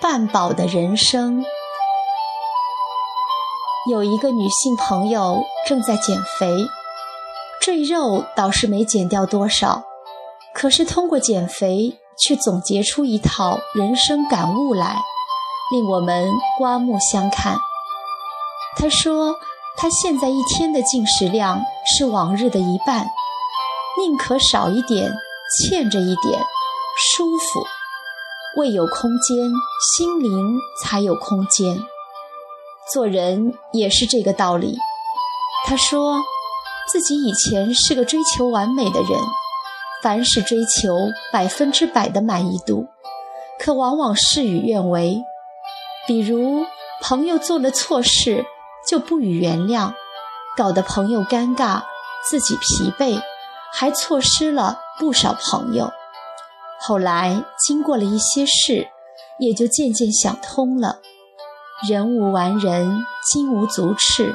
半饱的人生。有一个女性朋友正在减肥，赘肉倒是没减掉多少，可是通过减肥却总结出一套人生感悟来，令我们刮目相看。她说，她现在一天的进食量是往日的一半，宁可少一点，欠着一点，舒服。胃有空间，心灵才有空间。做人也是这个道理。他说，自己以前是个追求完美的人，凡事追求百分之百的满意度，可往往事与愿违。比如朋友做了错事，就不予原谅，搞得朋友尴尬，自己疲惫，还错失了不少朋友。后来经过了一些事，也就渐渐想通了。人无完人，金无足赤，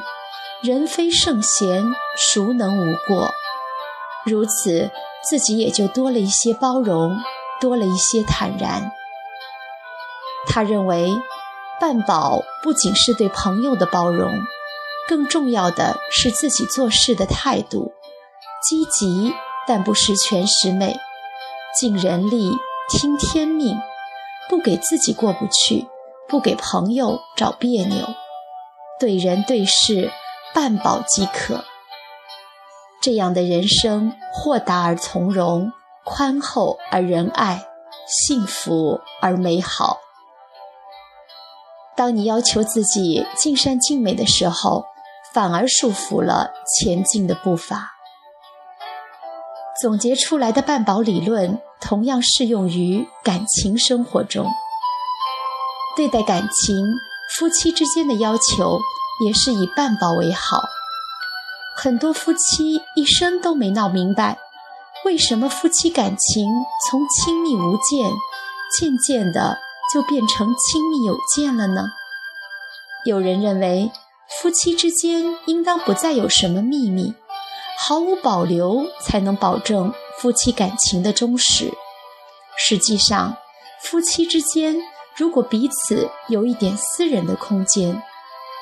人非圣贤，孰能无过？如此，自己也就多了一些包容，多了一些坦然。他认为，半饱不仅是对朋友的包容，更重要的是自己做事的态度，积极但不十全十美，尽人力，听天命，不给自己过不去。不给朋友找别扭，对人对事半饱即可。这样的人生，豁达而从容，宽厚而仁爱，幸福而美好。当你要求自己尽善尽美的时候，反而束缚了前进的步伐。总结出来的半饱理论，同样适用于感情生活中。对待感情，夫妻之间的要求也是以半饱为好。很多夫妻一生都没闹明白，为什么夫妻感情从亲密无间，渐渐的就变成亲密有间了呢？有人认为，夫妻之间应当不再有什么秘密，毫无保留才能保证夫妻感情的忠实。实际上，夫妻之间。如果彼此有一点私人的空间，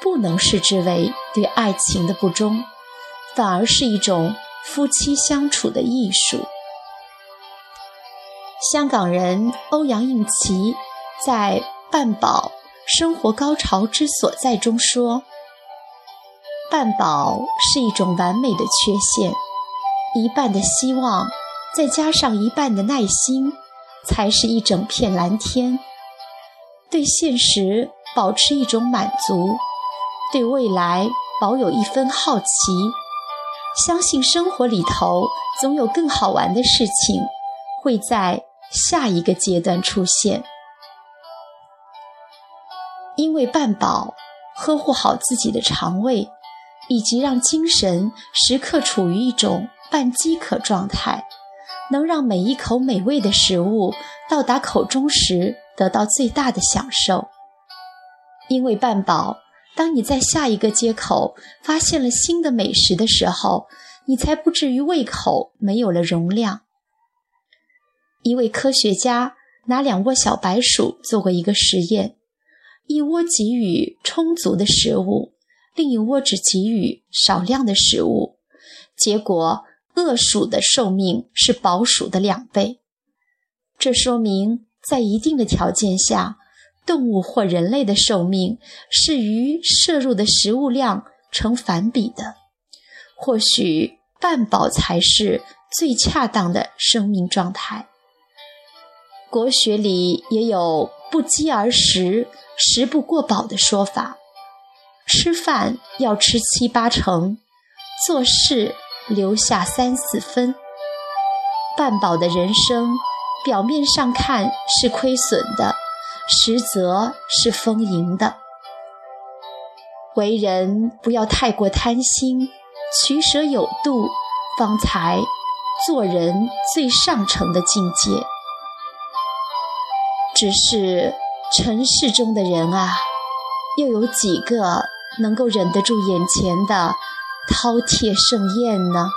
不能视之为对爱情的不忠，反而是一种夫妻相处的艺术。香港人欧阳应琦在《半饱生活高潮之所在》中说：“半饱是一种完美的缺陷，一半的希望再加上一半的耐心，才是一整片蓝天。”对现实保持一种满足，对未来保有一分好奇，相信生活里头总有更好玩的事情会在下一个阶段出现。因为半饱，呵护好自己的肠胃，以及让精神时刻处于一种半饥渴状态，能让每一口美味的食物到达口中时。得到最大的享受，因为半饱。当你在下一个街口发现了新的美食的时候，你才不至于胃口没有了容量。一位科学家拿两窝小白鼠做过一个实验，一窝给予充足的食物，另一窝只给予少量的食物，结果饿鼠的寿命是饱鼠的两倍。这说明。在一定的条件下，动物或人类的寿命是与摄入的食物量成反比的。或许半饱才是最恰当的生命状态。国学里也有“不饥而食，食不过饱”的说法。吃饭要吃七八成，做事留下三四分。半饱的人生。表面上看是亏损的，实则是丰盈的。为人不要太过贪心，取舍有度，方才做人最上乘的境界。只是尘世中的人啊，又有几个能够忍得住眼前的饕餮盛宴呢？